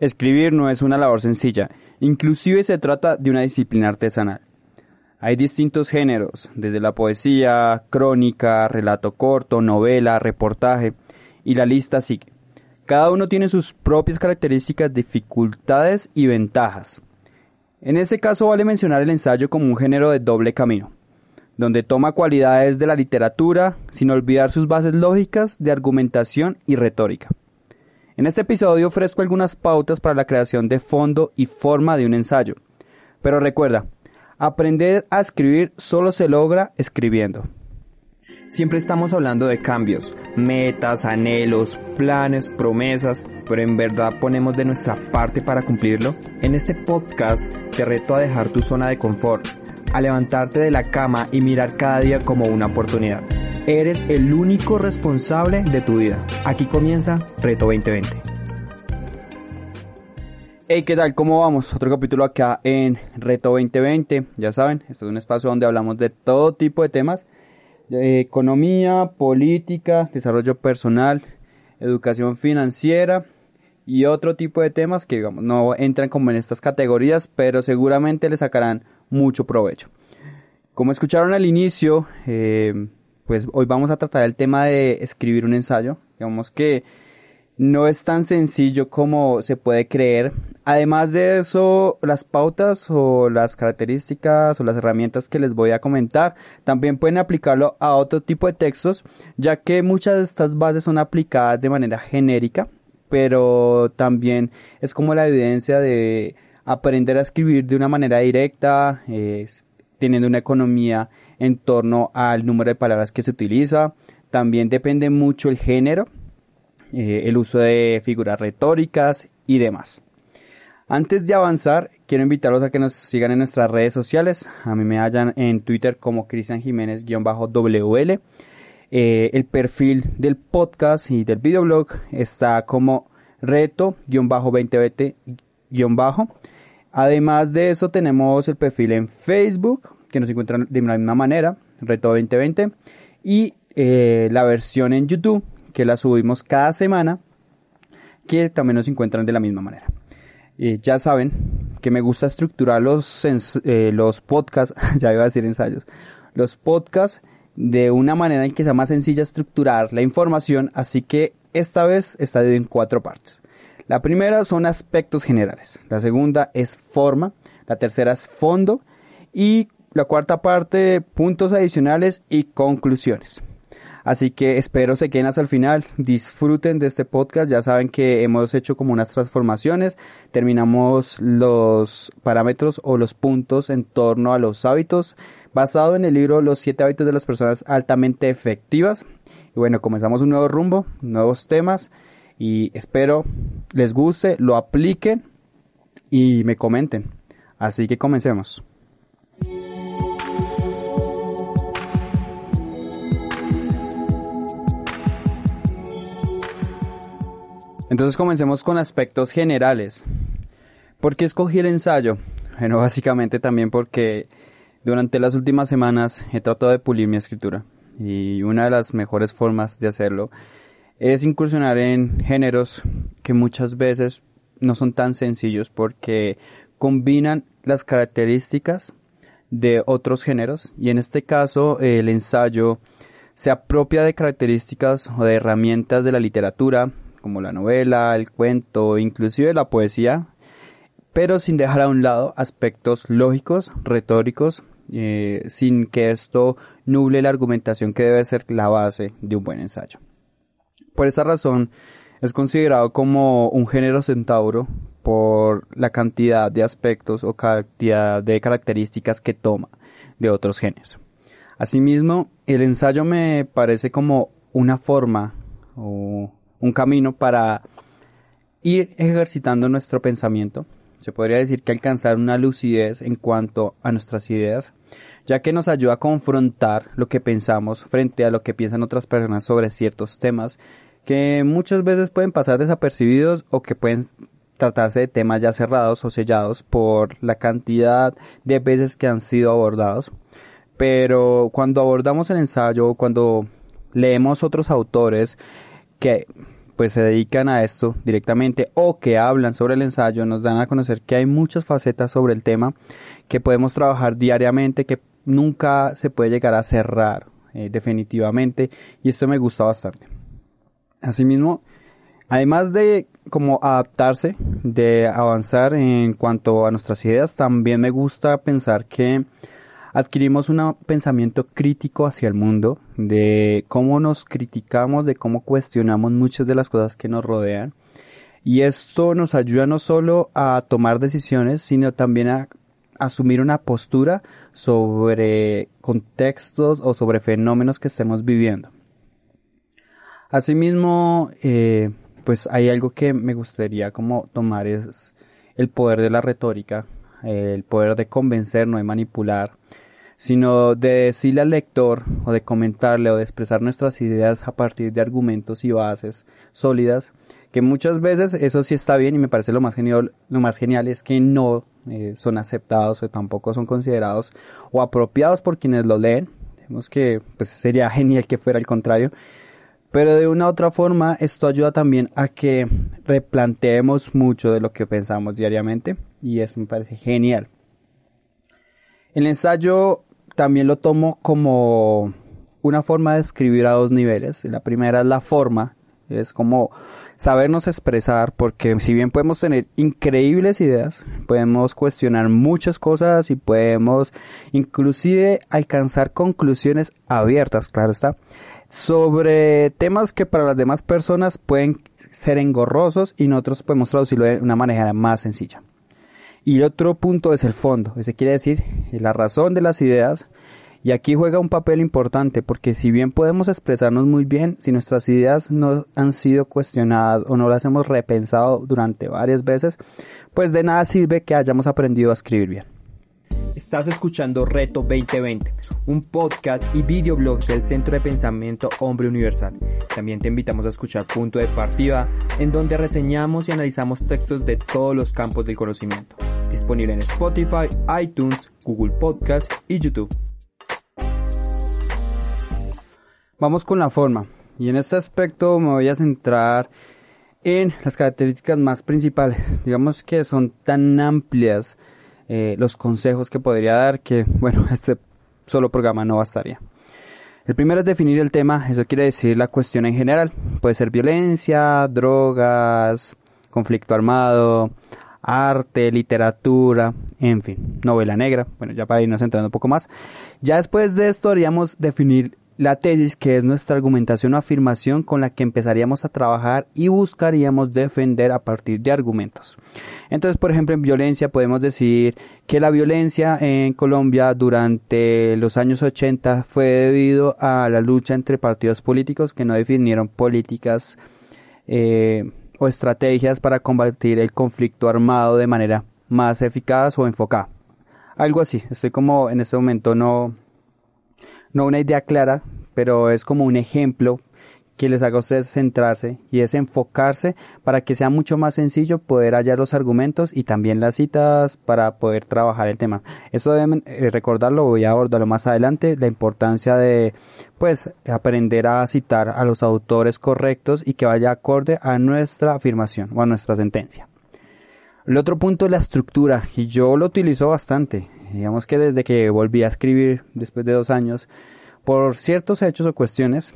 Escribir no es una labor sencilla, inclusive se trata de una disciplina artesanal. Hay distintos géneros, desde la poesía, crónica, relato corto, novela, reportaje, y la lista sigue. Cada uno tiene sus propias características, dificultades y ventajas. En este caso vale mencionar el ensayo como un género de doble camino, donde toma cualidades de la literatura sin olvidar sus bases lógicas de argumentación y retórica. En este episodio ofrezco algunas pautas para la creación de fondo y forma de un ensayo. Pero recuerda, aprender a escribir solo se logra escribiendo. Siempre estamos hablando de cambios, metas, anhelos, planes, promesas, pero en verdad ponemos de nuestra parte para cumplirlo. En este podcast te reto a dejar tu zona de confort, a levantarte de la cama y mirar cada día como una oportunidad. Eres el único responsable de tu vida. Aquí comienza Reto 2020. Hey, ¿qué tal? ¿Cómo vamos? Otro capítulo acá en Reto 2020. Ya saben, este es un espacio donde hablamos de todo tipo de temas. De economía, política, desarrollo personal, educación financiera y otro tipo de temas que no entran como en estas categorías, pero seguramente le sacarán mucho provecho. Como escucharon al inicio, eh, pues hoy vamos a tratar el tema de escribir un ensayo. Digamos que no es tan sencillo como se puede creer. Además de eso, las pautas o las características o las herramientas que les voy a comentar también pueden aplicarlo a otro tipo de textos, ya que muchas de estas bases son aplicadas de manera genérica, pero también es como la evidencia de aprender a escribir de una manera directa, eh, teniendo una economía en torno al número de palabras que se utiliza. También depende mucho el género, eh, el uso de figuras retóricas y demás. Antes de avanzar, quiero invitarlos a que nos sigan en nuestras redes sociales. A mí me hallan en Twitter como Cristian Jiménez-WL. Eh, el perfil del podcast y del videoblog está como reto-2020- Además de eso tenemos el perfil en Facebook que nos encuentran de la misma manera, Reto 2020, y eh, la versión en YouTube, que la subimos cada semana, que también nos encuentran de la misma manera. Eh, ya saben que me gusta estructurar los, eh, los podcasts, ya iba a decir ensayos, los podcasts de una manera en que sea más sencilla estructurar la información, así que esta vez está dividido en cuatro partes. La primera son aspectos generales, la segunda es forma, la tercera es fondo y la cuarta parte, puntos adicionales y conclusiones. Así que espero se queden hasta el final, disfruten de este podcast, ya saben que hemos hecho como unas transformaciones, terminamos los parámetros o los puntos en torno a los hábitos, basado en el libro Los siete hábitos de las personas altamente efectivas. Y bueno, comenzamos un nuevo rumbo, nuevos temas y espero les guste, lo apliquen y me comenten. Así que comencemos. Entonces comencemos con aspectos generales. ¿Por qué escogí el ensayo? Bueno, básicamente también porque durante las últimas semanas he tratado de pulir mi escritura y una de las mejores formas de hacerlo es incursionar en géneros que muchas veces no son tan sencillos porque combinan las características de otros géneros y en este caso el ensayo se apropia de características o de herramientas de la literatura, como la novela, el cuento, inclusive la poesía, pero sin dejar a un lado aspectos lógicos, retóricos, eh, sin que esto nuble la argumentación que debe ser la base de un buen ensayo. Por esta razón, es considerado como un género centauro por la cantidad de aspectos o cantidad de características que toma de otros géneros. Asimismo, el ensayo me parece como una forma o un camino para ir ejercitando nuestro pensamiento. Se podría decir que alcanzar una lucidez en cuanto a nuestras ideas, ya que nos ayuda a confrontar lo que pensamos frente a lo que piensan otras personas sobre ciertos temas que muchas veces pueden pasar desapercibidos o que pueden tratarse de temas ya cerrados o sellados por la cantidad de veces que han sido abordados. Pero cuando abordamos el ensayo, cuando leemos otros autores que pues se dedican a esto directamente o que hablan sobre el ensayo, nos dan a conocer que hay muchas facetas sobre el tema que podemos trabajar diariamente, que nunca se puede llegar a cerrar eh, definitivamente y esto me gusta bastante. Asimismo, además de como adaptarse, de avanzar en cuanto a nuestras ideas, también me gusta pensar que adquirimos un pensamiento crítico hacia el mundo, de cómo nos criticamos, de cómo cuestionamos muchas de las cosas que nos rodean. Y esto nos ayuda no solo a tomar decisiones, sino también a asumir una postura sobre contextos o sobre fenómenos que estemos viviendo. Asimismo, eh, pues hay algo que me gustaría como tomar es el poder de la retórica, el poder de convencer, no de manipular, sino de decirle al lector o de comentarle o de expresar nuestras ideas a partir de argumentos y bases sólidas, que muchas veces eso sí está bien y me parece lo más genial, lo más genial es que no eh, son aceptados o tampoco son considerados o apropiados por quienes lo leen. Vemos que pues sería genial que fuera el contrario. Pero de una u otra forma esto ayuda también a que replanteemos mucho de lo que pensamos diariamente y eso me parece genial. El ensayo también lo tomo como una forma de escribir a dos niveles. La primera es la forma, es como sabernos expresar, porque si bien podemos tener increíbles ideas, podemos cuestionar muchas cosas y podemos inclusive alcanzar conclusiones abiertas, claro está, sobre temas que para las demás personas pueden ser engorrosos y nosotros podemos traducirlo de una manera más sencilla. Y el otro punto es el fondo, ese quiere decir la razón de las ideas. Y aquí juega un papel importante porque si bien podemos expresarnos muy bien, si nuestras ideas no han sido cuestionadas o no las hemos repensado durante varias veces, pues de nada sirve que hayamos aprendido a escribir bien. Estás escuchando Reto 2020, un podcast y videoblog del Centro de Pensamiento Hombre Universal. También te invitamos a escuchar Punto de Partida, en donde reseñamos y analizamos textos de todos los campos del conocimiento. Disponible en Spotify, iTunes, Google Podcast y YouTube. Vamos con la forma. Y en este aspecto me voy a centrar en las características más principales. Digamos que son tan amplias eh, los consejos que podría dar que, bueno, este solo programa no bastaría. El primero es definir el tema, eso quiere decir la cuestión en general. Puede ser violencia, drogas, conflicto armado, arte, literatura, en fin, novela negra. Bueno, ya para irnos entrando un poco más. Ya después de esto haríamos definir la tesis, que es nuestra argumentación o afirmación con la que empezaríamos a trabajar y buscaríamos defender a partir de argumentos. Entonces, por ejemplo, en violencia podemos decir que la violencia en Colombia durante los años 80 fue debido a la lucha entre partidos políticos que no definieron políticas eh, o estrategias para combatir el conflicto armado de manera más eficaz o enfocada. Algo así, estoy como en este momento no no una idea clara, pero es como un ejemplo que les haga a ustedes centrarse y es enfocarse para que sea mucho más sencillo poder hallar los argumentos y también las citas para poder trabajar el tema. Eso deben eh, recordarlo, voy a abordarlo más adelante, la importancia de pues aprender a citar a los autores correctos y que vaya acorde a nuestra afirmación o a nuestra sentencia. El otro punto es la estructura y yo lo utilizo bastante. Digamos que desde que volví a escribir después de dos años, por ciertos hechos o cuestiones,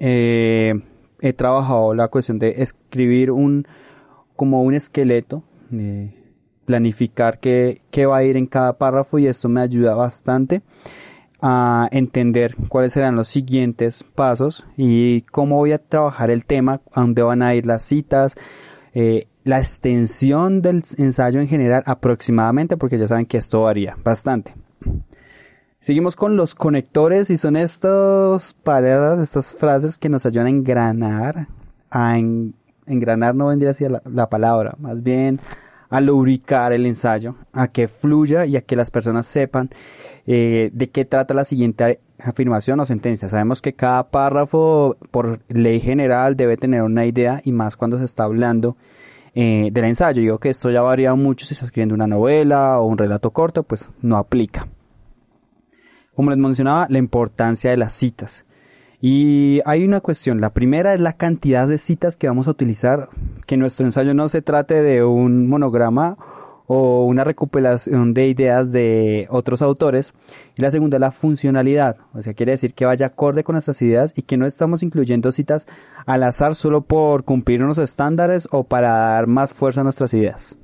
eh, he trabajado la cuestión de escribir un como un esqueleto, planificar qué, qué va a ir en cada párrafo y esto me ayuda bastante a entender cuáles serán los siguientes pasos y cómo voy a trabajar el tema, a dónde van a ir las citas, eh, la extensión del ensayo en general aproximadamente, porque ya saben que esto varía bastante. Seguimos con los conectores y son estas palabras, estas frases que nos ayudan a engranar, a engranar no vendría así la, la palabra, más bien a lubricar el ensayo, a que fluya y a que las personas sepan eh, de qué trata la siguiente afirmación o sentencia. Sabemos que cada párrafo, por ley general, debe tener una idea y más cuando se está hablando eh, del ensayo. Digo que esto ya varía mucho si está escribiendo una novela o un relato corto, pues no aplica. Como les mencionaba, la importancia de las citas. Y hay una cuestión, la primera es la cantidad de citas que vamos a utilizar, que nuestro ensayo no se trate de un monograma o una recopilación de ideas de otros autores. Y la segunda es la funcionalidad, o sea, quiere decir que vaya acorde con nuestras ideas y que no estamos incluyendo citas al azar solo por cumplir unos estándares o para dar más fuerza a nuestras ideas.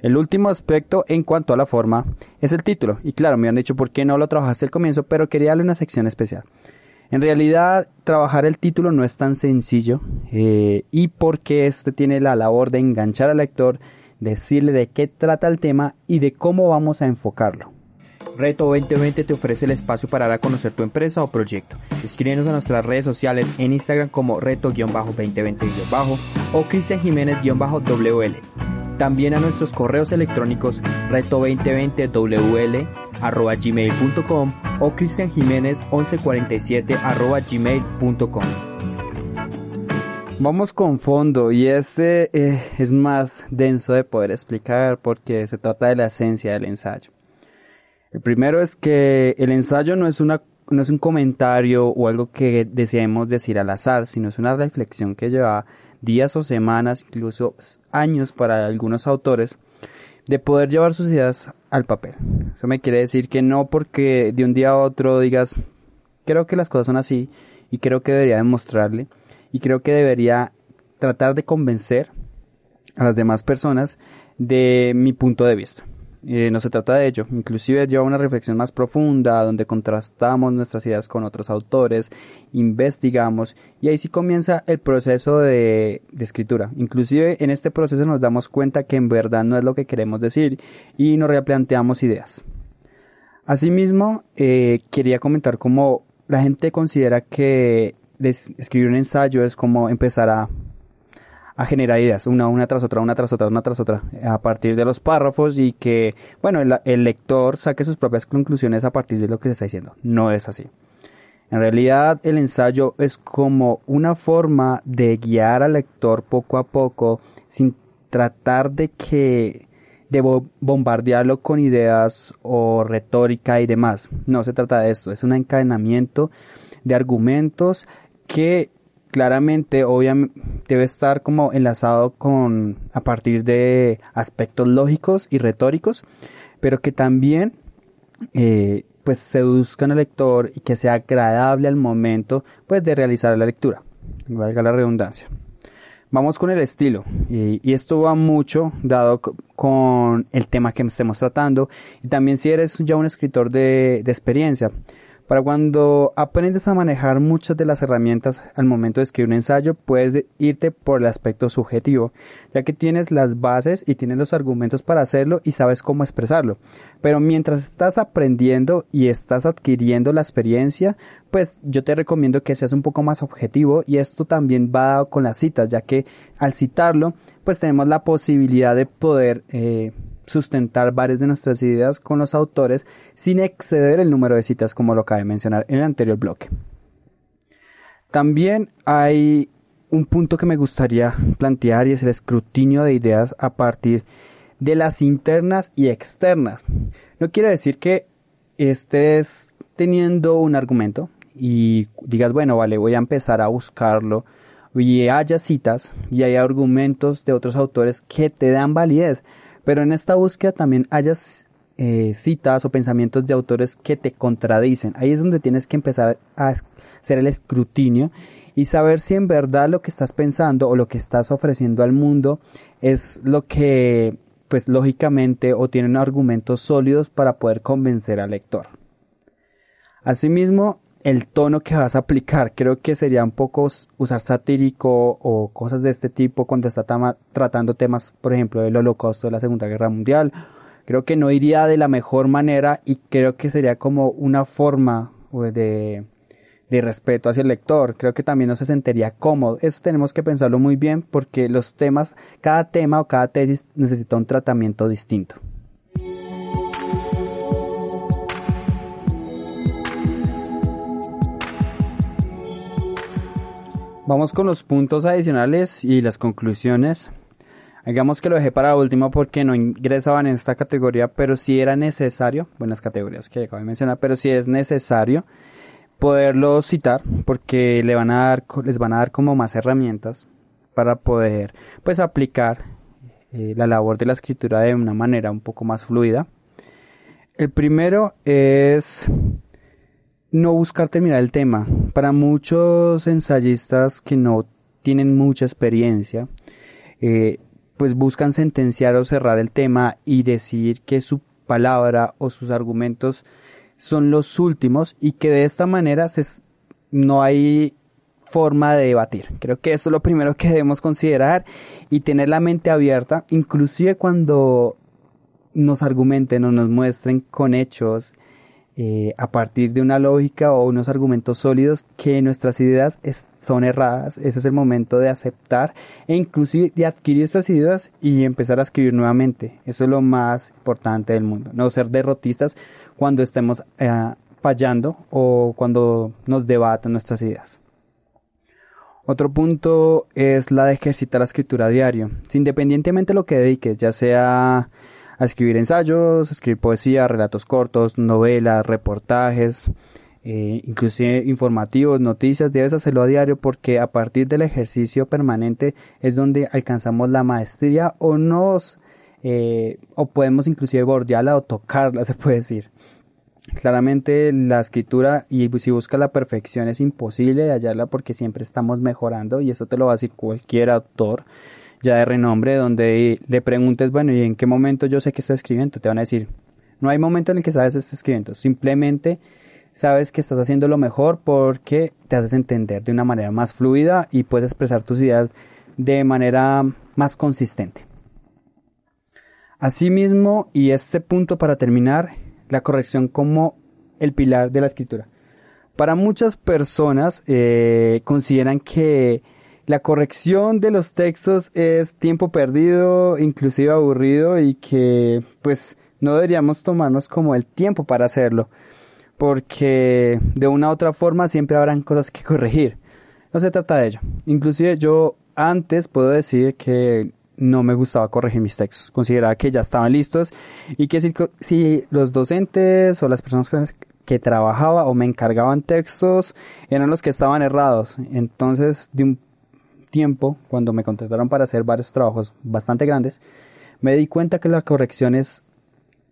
El último aspecto en cuanto a la forma es el título. Y claro, me han dicho por qué no lo trabajaste al comienzo, pero quería darle una sección especial. En realidad, trabajar el título no es tan sencillo eh, y porque este tiene la labor de enganchar al lector, decirle de qué trata el tema y de cómo vamos a enfocarlo. Reto 2020 te ofrece el espacio para dar a conocer tu empresa o proyecto. Escríbenos a nuestras redes sociales en Instagram como reto-2020- o Cristian Jiménez-WL. También a nuestros correos electrónicos reto2020wl gmail.com o Cristian Jiménez 1147 gmail.com. Vamos con fondo y este es más denso de poder explicar porque se trata de la esencia del ensayo. El primero es que el ensayo no es una no es un comentario o algo que deseemos decir al azar, sino es una reflexión que lleva días o semanas, incluso años para algunos autores, de poder llevar sus ideas al papel. Eso me quiere decir que no porque de un día a otro digas, creo que las cosas son así y creo que debería demostrarle y creo que debería tratar de convencer a las demás personas de mi punto de vista. Eh, no se trata de ello, inclusive lleva una reflexión más profunda donde contrastamos nuestras ideas con otros autores, investigamos y ahí sí comienza el proceso de, escritura. Inclusive en este proceso nos damos cuenta que en verdad no es lo que queremos decir y nos replanteamos ideas. Asimismo, eh, quería comentar cómo la gente considera que escribir un ensayo es como empezar a a generar ideas, una, una tras otra, una tras otra, una tras otra, a partir de los párrafos y que, bueno, el, lector saque sus propias conclusiones a partir de lo que se está diciendo. No es así. En realidad el ensayo es como una forma de guiar al lector poco a poco sin tratar de que de bombardearlo con ideas o retórica y demás. No se trata de esto, es un encadenamiento de argumentos que claramente obviamente debe estar como enlazado con a partir de aspectos lógicos y retóricos pero que también eh, pues seduzcan al lector y que sea agradable al momento pues de realizar la lectura valga la redundancia. Vamos con el estilo y, esto va mucho dado con el tema que estemos tratando y también si eres ya un escritor de, de experiencia para cuando aprendes a manejar muchas de las herramientas al momento de escribir un ensayo, puedes irte por el aspecto subjetivo, ya que tienes las bases y tienes los argumentos para hacerlo y sabes cómo expresarlo. Pero mientras estás aprendiendo y estás adquiriendo la experiencia, pues yo te recomiendo que seas un poco más objetivo y esto también va con las citas, ya que al citarlo, pues tenemos la posibilidad de poder eh, sustentar varias de nuestras ideas con los autores sin exceder el número de citas como lo acabé de mencionar en el anterior bloque. También hay un punto que me gustaría plantear y es el escrutinio de ideas a partir de las internas y externas. No quiere decir que estés teniendo un argumento y digas, bueno, vale, voy a empezar a buscarlo y haya citas y hay argumentos de otros autores que te dan validez. Pero en esta búsqueda también hayas eh, citas o pensamientos de autores que te contradicen. Ahí es donde tienes que empezar a hacer el escrutinio y saber si en verdad lo que estás pensando o lo que estás ofreciendo al mundo es lo que, pues lógicamente, o tienen argumentos sólidos para poder convencer al lector. Asimismo, el tono que vas a aplicar. Creo que sería un poco usar satírico o cosas de este tipo cuando está tratando temas, por ejemplo, del holocausto de la Segunda Guerra Mundial. Creo que no iría de la mejor manera y creo que sería como una forma de, de respeto hacia el lector. Creo que también no se sentiría cómodo. Eso tenemos que pensarlo muy bien porque los temas, cada tema o cada tesis necesita un tratamiento distinto. Vamos con los puntos adicionales y las conclusiones. Digamos que lo dejé para último porque no ingresaban en esta categoría, pero si era necesario, buenas categorías que acabo de mencionar, pero si es necesario poderlo citar porque le van a dar, les van a dar como más herramientas para poder pues aplicar eh, la labor de la escritura de una manera un poco más fluida. El primero es no buscar terminar el tema. Para muchos ensayistas que no tienen mucha experiencia, eh, pues buscan sentenciar o cerrar el tema y decir que su palabra o sus argumentos son los últimos y que de esta manera se, no hay forma de debatir. Creo que eso es lo primero que debemos considerar y tener la mente abierta, inclusive cuando nos argumenten o nos muestren con hechos eh, a partir de una lógica o unos argumentos sólidos que nuestras ideas son erradas. Ese es el momento de aceptar e inclusive de adquirir estas ideas y empezar a escribir nuevamente. Eso es lo más importante del mundo. No ser derrotistas cuando estemos eh, fallando o cuando nos debatan nuestras ideas. Otro punto es la de ejercitar la escritura diario. independientemente de lo que dediques, ya sea a escribir ensayos, escribir poesía, relatos cortos, novelas, reportajes, eh, inclusive informativos, noticias, debes hacerlo a diario porque a partir del ejercicio permanente es donde alcanzamos la maestría o nos eh, o podemos inclusive bordearla o tocarla, se puede decir. Claramente la escritura y si busca la perfección es imposible hallarla porque siempre estamos mejorando y eso te lo va a decir cualquier autor ya de renombre, donde le preguntes, bueno, ¿y en qué momento yo sé que estoy escribiendo? Te van a decir, no hay momento en el que sabes que estás escribiendo, simplemente sabes que estás haciendo lo mejor porque te haces entender de una manera más fluida y puedes expresar tus ideas de manera más consistente. Asimismo, y este punto para terminar, la corrección como el pilar de la escritura. Para muchas personas eh, consideran que la corrección de los textos es tiempo perdido, inclusive aburrido y que pues no deberíamos tomarnos como el tiempo para hacerlo, porque de una u otra forma siempre habrán cosas que corregir. No se trata de ello. Inclusive yo antes puedo decir que no me gustaba corregir mis textos, consideraba que ya estaban listos y que si, los docentes o las personas que trabajaba o me encargaban textos eran los que estaban errados. Entonces, de un cuando me contrataron para hacer varios trabajos bastante grandes, me di cuenta que la corrección es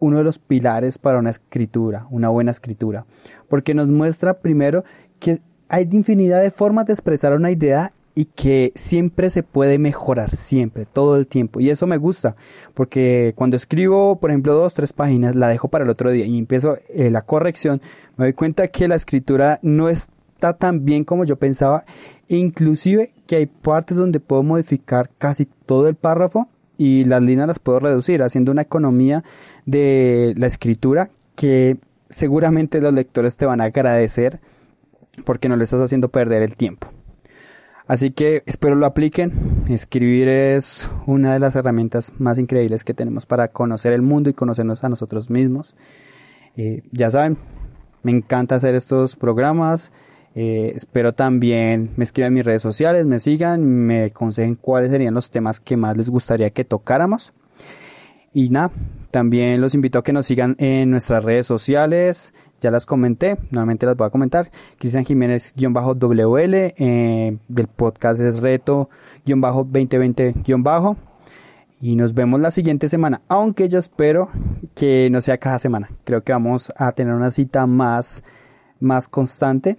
uno de los pilares para una escritura, una buena escritura, porque nos muestra primero que hay infinidad de formas de expresar una idea y que siempre se puede mejorar, siempre, todo el tiempo. Y eso me gusta, porque cuando escribo, por ejemplo, dos, tres páginas, la dejo para el otro día y empiezo eh, la corrección, me doy cuenta que la escritura no está tan bien como yo pensaba Inclusive que hay partes donde puedo modificar casi todo el párrafo y las líneas las puedo reducir, haciendo una economía de la escritura que seguramente los lectores te van a agradecer porque no le estás haciendo perder el tiempo. Así que espero lo apliquen. Escribir es una de las herramientas más increíbles que tenemos para conocer el mundo y conocernos a nosotros mismos. Eh, ya saben, me encanta hacer estos programas. Eh, espero también me escriban en mis redes sociales, me sigan, me aconsejen cuáles serían los temas que más les gustaría que tocáramos. Y nada, también los invito a que nos sigan en nuestras redes sociales. Ya las comenté, nuevamente las voy a comentar. Cristian Jiménez-WL, eh, del podcast es reto-2020- y nos vemos la siguiente semana, aunque yo espero que no sea cada semana. Creo que vamos a tener una cita más, más constante